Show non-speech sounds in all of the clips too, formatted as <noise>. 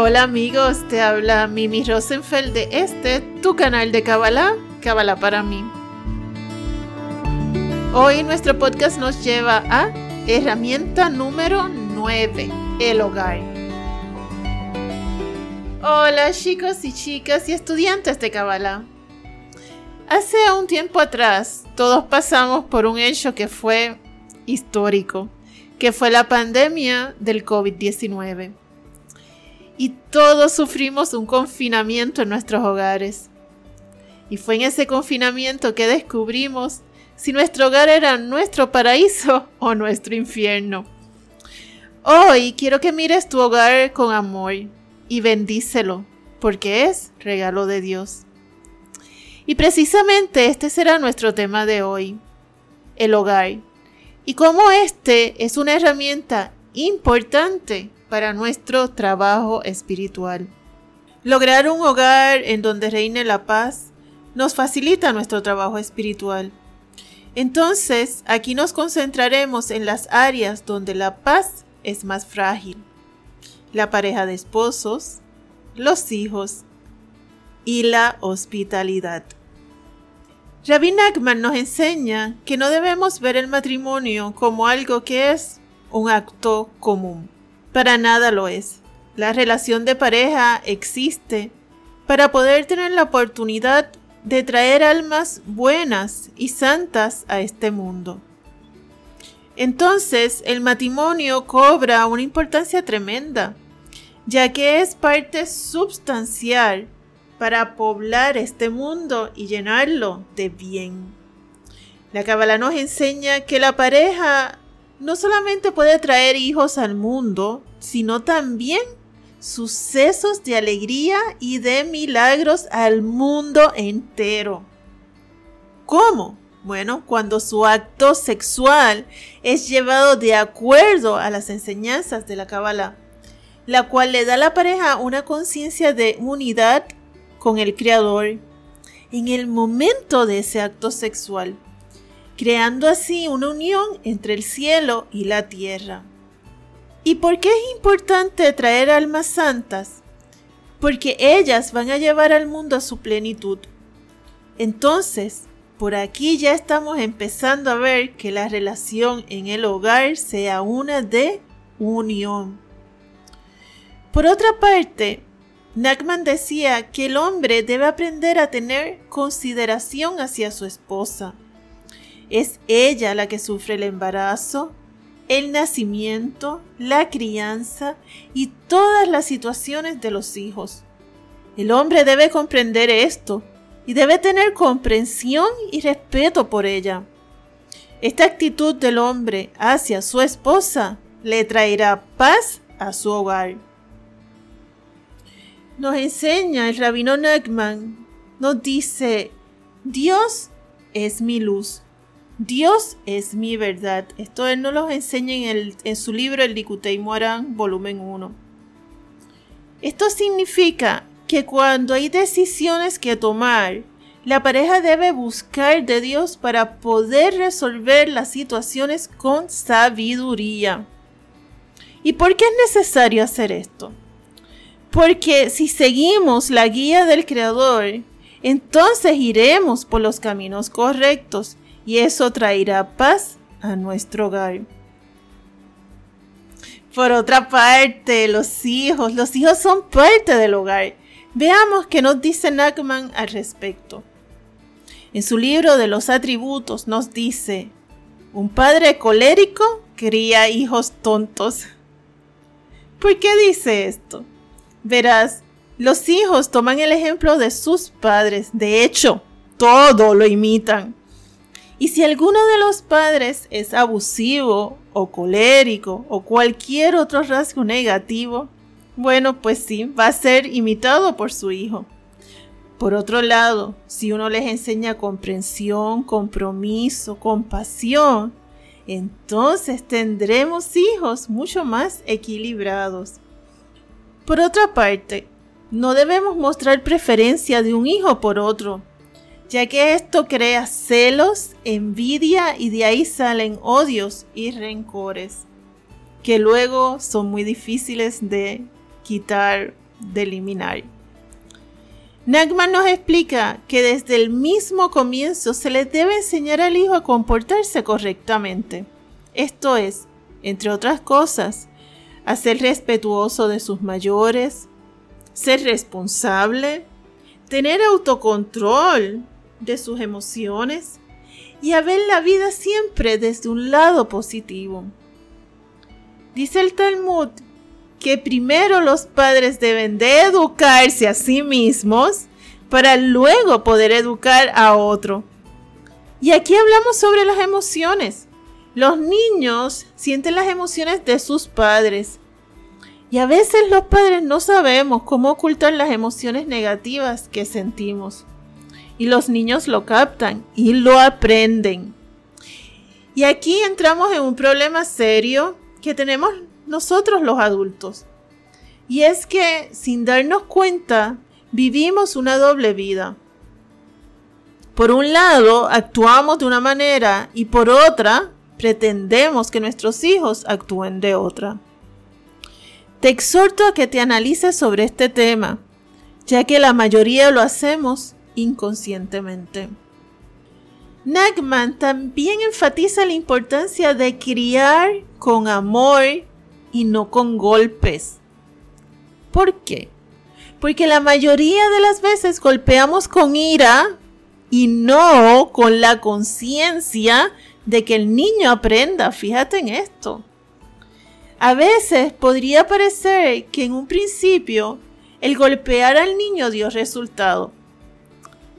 Hola amigos, te habla Mimi Rosenfeld de este, tu canal de Kabbalah, Kabbalah para mí. Hoy nuestro podcast nos lleva a herramienta número 9, el hogar. Hola chicos y chicas y estudiantes de Kabbalah. Hace un tiempo atrás todos pasamos por un hecho que fue histórico, que fue la pandemia del COVID-19 y todos sufrimos un confinamiento en nuestros hogares. Y fue en ese confinamiento que descubrimos si nuestro hogar era nuestro paraíso <laughs> o nuestro infierno. Hoy quiero que mires tu hogar con amor y bendícelo, porque es regalo de Dios. Y precisamente este será nuestro tema de hoy, el hogar. Y cómo este es una herramienta importante para nuestro trabajo espiritual. Lograr un hogar en donde reine la paz nos facilita nuestro trabajo espiritual. Entonces, aquí nos concentraremos en las áreas donde la paz es más frágil. La pareja de esposos, los hijos y la hospitalidad. Rabbi Nachman nos enseña que no debemos ver el matrimonio como algo que es un acto común. Para nada lo es. La relación de pareja existe para poder tener la oportunidad de traer almas buenas y santas a este mundo. Entonces el matrimonio cobra una importancia tremenda, ya que es parte substancial para poblar este mundo y llenarlo de bien. La Kabbalah nos enseña que la pareja no solamente puede traer hijos al mundo, sino también sucesos de alegría y de milagros al mundo entero. ¿Cómo? Bueno, cuando su acto sexual es llevado de acuerdo a las enseñanzas de la Kabbalah, la cual le da a la pareja una conciencia de unidad con el Creador en el momento de ese acto sexual creando así una unión entre el cielo y la tierra. ¿Y por qué es importante traer almas santas? Porque ellas van a llevar al mundo a su plenitud. Entonces, por aquí ya estamos empezando a ver que la relación en el hogar sea una de unión. Por otra parte, Nachman decía que el hombre debe aprender a tener consideración hacia su esposa es ella la que sufre el embarazo, el nacimiento, la crianza y todas las situaciones de los hijos. El hombre debe comprender esto y debe tener comprensión y respeto por ella. Esta actitud del hombre hacia su esposa le traerá paz a su hogar. Nos enseña el rabino Nachman, nos dice, Dios es mi luz. Dios es mi verdad. Esto él nos lo enseña en, su libro El Likutei Moran, volumen 1. Esto significa que cuando hay decisiones que tomar, la pareja debe buscar de Dios para poder resolver las situaciones con sabiduría. ¿Y por qué es necesario hacer esto? Porque si seguimos la guía del Creador, entonces iremos por los caminos correctos y eso traerá paz a nuestro hogar. Por otra parte, los hijos, los hijos son parte del hogar. Veamos qué nos dice Nachman al respecto. En su libro de los atributos nos dice, un padre colérico cría hijos tontos. ¿Por qué dice esto? Verás, los hijos toman el ejemplo de sus padres, de hecho, todo lo imitan. Y si alguno de los padres es abusivo o colérico o cualquier otro rasgo negativo, bueno, pues sí, va a ser imitado por su hijo. Por otro lado, si uno les enseña comprensión, compromiso, compasión, entonces tendremos hijos mucho más equilibrados. Por otra parte, no debemos mostrar preferencia de un hijo por otro, ya que esto crea celos, envidia y de ahí salen odios y rencores, que luego son muy difíciles de quitar, de eliminar. Nagman nos explica que desde el mismo comienzo se le debe enseñar al hijo a comportarse correctamente. Esto es, entre otras cosas, a ser respetuoso de sus mayores, ser responsable, tener autocontrol de sus emociones y a ver la vida siempre desde un lado positivo. Dice el Talmud que primero los padres deben de educarse a sí mismos para luego poder educar a otro. Y aquí hablamos sobre las emociones. Los niños sienten las emociones de sus padres. Y a veces los padres no sabemos cómo ocultar las emociones negativas que sentimos. Y los niños lo captan y lo aprenden. Y aquí entramos en un problema serio que tenemos nosotros los adultos. Y es que sin darnos cuenta, vivimos una doble vida. Por un lado, actuamos de una manera y por otra, pretendemos que nuestros hijos actúen de otra. Te exhorto a que te analices sobre este tema, ya que la mayoría lo hacemos inconscientemente. Nagman también enfatiza la importancia de criar con amor y no con golpes. ¿Por qué? Porque la mayoría de las veces golpeamos con ira y no con la conciencia de que el niño aprenda. Fíjate en esto. A veces podría parecer que en un principio el golpear al niño dio resultado.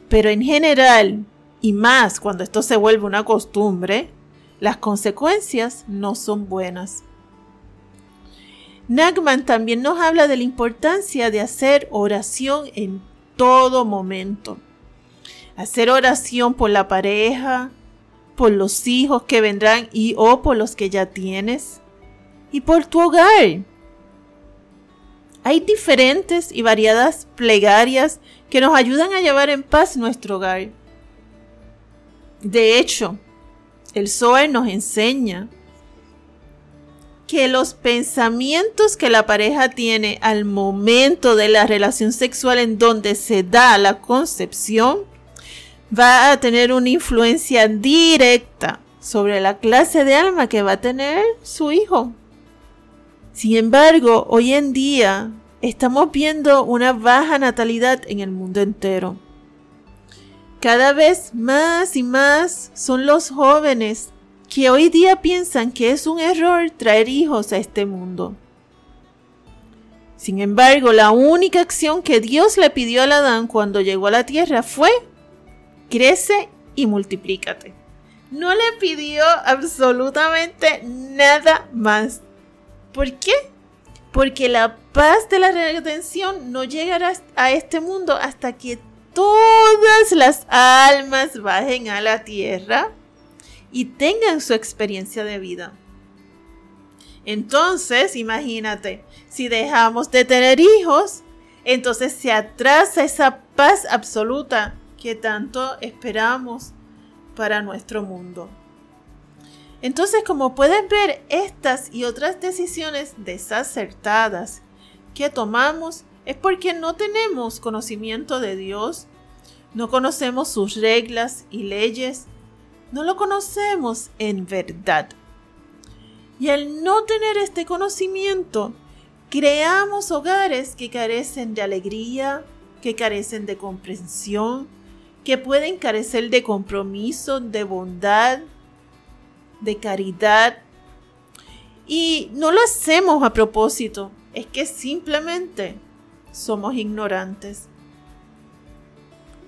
Pero en general, y más cuando esto se vuelve una costumbre, las consecuencias no son buenas. Nagman también nos habla de la importancia de hacer oración en todo momento. Hacer oración por la pareja, por los hijos que vendrán y o por los que ya tienes y por tu hogar. Hay diferentes y variadas plegarias que nos ayudan a llevar en paz nuestro hogar. De hecho, el Zohar nos enseña que los pensamientos que la pareja tiene al momento de la relación sexual en donde se da la concepción va a tener una influencia directa sobre la clase de alma que va a tener su hijo. Sin embargo, hoy en día estamos viendo una baja natalidad en el mundo entero. Cada vez más y más son los jóvenes que hoy día piensan que es un error traer hijos a este mundo. Sin embargo, la única acción que Dios le pidió a Adán cuando llegó a la tierra fue, crece y multiplícate. No le pidió absolutamente nada más. ¿Por qué? Porque la paz de la redención no llegará a este mundo hasta que todas las almas bajen a la tierra y tengan su experiencia de vida. Entonces, imagínate, si dejamos de tener hijos, entonces se atrasa esa paz absoluta que tanto esperamos para nuestro mundo. Entonces, como pueden ver, estas y otras decisiones desacertadas que tomamos es porque no tenemos conocimiento de Dios, no conocemos sus reglas y leyes, no lo conocemos en verdad. Y al no tener este conocimiento, creamos hogares que carecen de alegría, que carecen de comprensión, que pueden carecer de compromiso, de bondad, de caridad. Y no lo hacemos a propósito, es que simplemente somos ignorantes.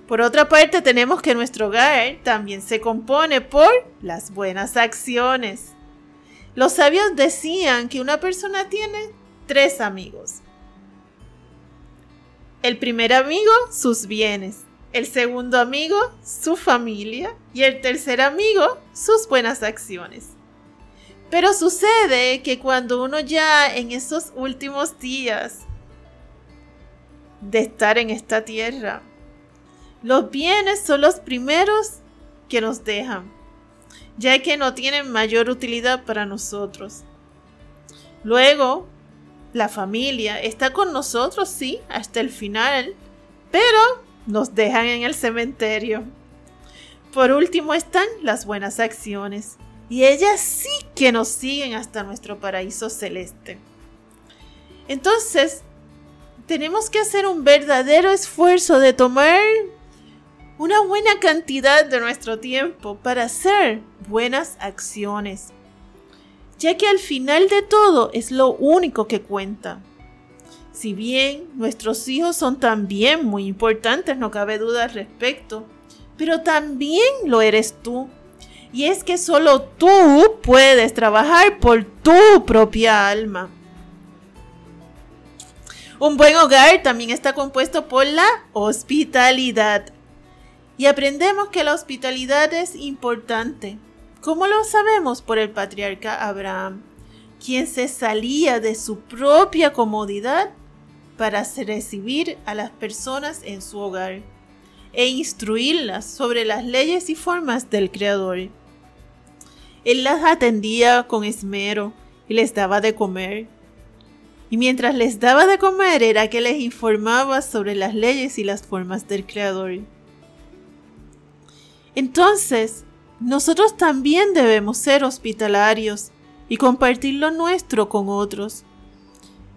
Por otra parte, tenemos que nuestro hogar también se compone por las buenas acciones. Los sabios decían que una persona tiene tres amigos. El primer amigo, sus bienes. El segundo amigo, su familia. Y el tercer amigo, sus buenas acciones. Pero sucede que cuando uno ya en esos últimos días de estar en esta tierra. Los bienes son los primeros que nos dejan, ya que no tienen mayor utilidad para nosotros. Luego, la familia está con nosotros, sí, hasta el final, pero nos dejan en el cementerio. Por último están las buenas acciones, y ellas sí que nos siguen hasta nuestro paraíso celeste. Entonces, tenemos que hacer un verdadero esfuerzo de tomar una buena cantidad de nuestro tiempo para hacer buenas acciones, ya que al final de todo es lo único que cuenta. Si bien nuestros hijos son también muy importantes, no cabe duda al respecto, pero también lo eres tú. Y es que solo tú puedes trabajar por tu propia alma. Un buen hogar también está compuesto por la hospitalidad. Y aprendemos que la hospitalidad es importante. ¿Cómo lo sabemos? Por el patriarca Abraham, quien se salía de su propia comodidad para recibir a las personas en su hogar e instruirlas sobre las leyes y formas del Creador. Él las atendía con esmero y les daba de comer y mientras les daba de comer era que les informaba sobre las leyes y las formas del Creador. Entonces, nosotros también debemos ser hospitalarios y compartir lo nuestro con otros.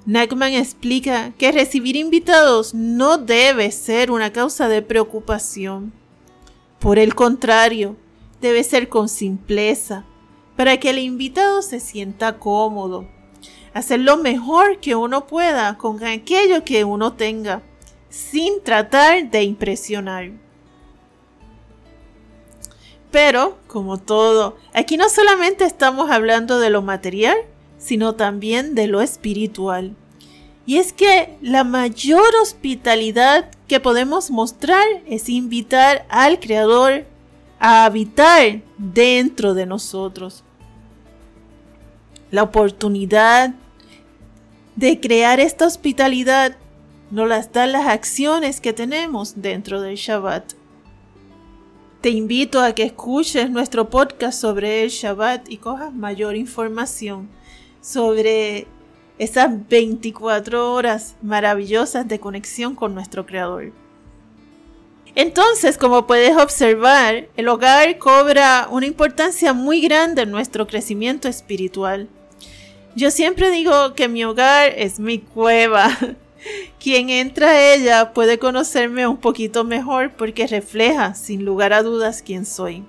Nachman explica que recibir invitados no debe ser una causa de preocupación. Por el contrario, debe ser con simpleza, para que el invitado se sienta cómodo hacer lo mejor que uno pueda con aquello que uno tenga, sin tratar de impresionar. Pero, como todo, aquí no solamente estamos hablando de lo material, sino también de lo espiritual. Y es que la mayor hospitalidad que podemos mostrar es invitar al Creador a habitar dentro de nosotros. La oportunidad de crear esta hospitalidad nos las dan las acciones que tenemos dentro del Shabbat. Te invito a que escuches nuestro podcast sobre el Shabbat y cojas mayor información sobre esas 24 horas maravillosas de conexión con nuestro Creador. Entonces, como puedes observar, el hogar cobra una importancia muy grande en nuestro crecimiento espiritual. Yo siempre digo que mi hogar es mi cueva. Quien entra a ella puede conocerme un poquito mejor porque refleja, sin lugar a dudas, quién soy.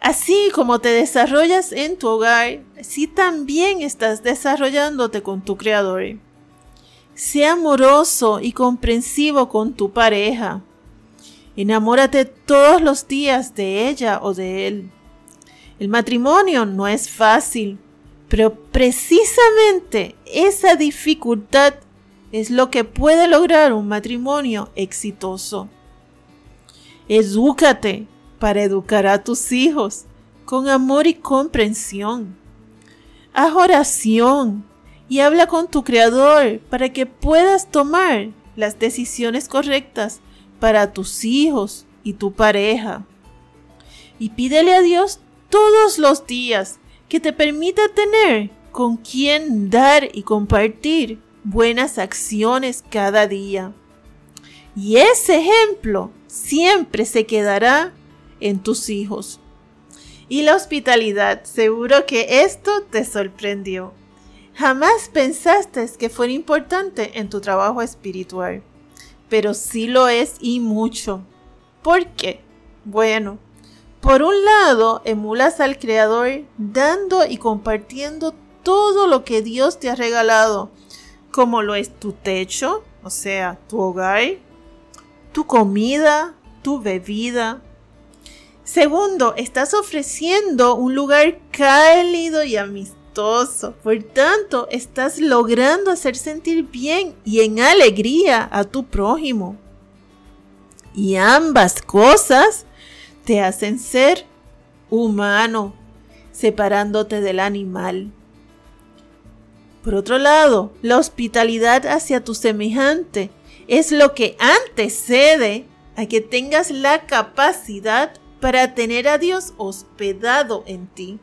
Así como te desarrollas en tu hogar, así también estás desarrollándote con tu creador. Sea amoroso y comprensivo con tu pareja. Enamórate todos los días de ella o de él. El matrimonio no es fácil, pero precisamente esa dificultad es lo que puede lograr un matrimonio exitoso. Edúcate para educar a tus hijos con amor y comprensión. Haz oración y habla con tu Creador para que puedas tomar las decisiones correctas para tus hijos y tu pareja. Y pídele a Dios todos los días que te permita tener con quien dar y compartir buenas acciones cada día. Y ese ejemplo siempre se quedará en tus hijos. Y la hospitalidad, seguro que esto te sorprendió. Jamás pensaste que fuera importante en tu trabajo espiritual, pero sí lo es y mucho. ¿Por qué? Bueno, por un lado, emulas al Creador dando y compartiendo todo lo que Dios te ha regalado, como lo es tu techo, o sea, tu hogar, tu comida, tu bebida. Segundo, estás ofreciendo un lugar cálido y amistoso. Por tanto, estás logrando hacer sentir bien y en alegría a tu prójimo. Y ambas cosas te hacen ser humano, separándote del animal. Por otro lado, la hospitalidad hacia tu semejante es lo que antecede a que tengas la capacidad para tener a Dios hospedado en ti.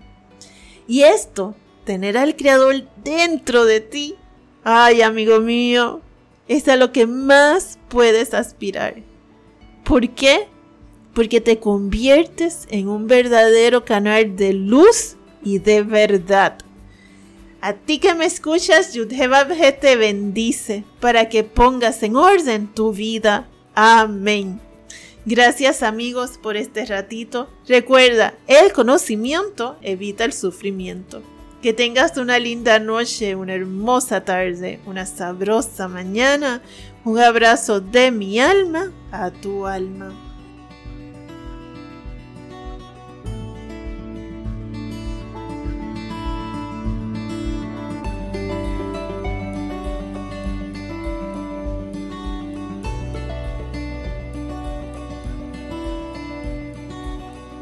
Y esto, tener al Creador dentro de ti, ay amigo mío, es a lo que más puedes aspirar. ¿Por qué? Porque te conviertes en un verdadero canal de luz y de verdad. A ti que me escuchas, Yudhebabje te bendice para que pongas en orden tu vida. Amén. Gracias amigos por este ratito. Recuerda, el conocimiento evita el sufrimiento. Que tengas una linda noche, una hermosa tarde, una sabrosa mañana. Un abrazo de mi alma a tu alma.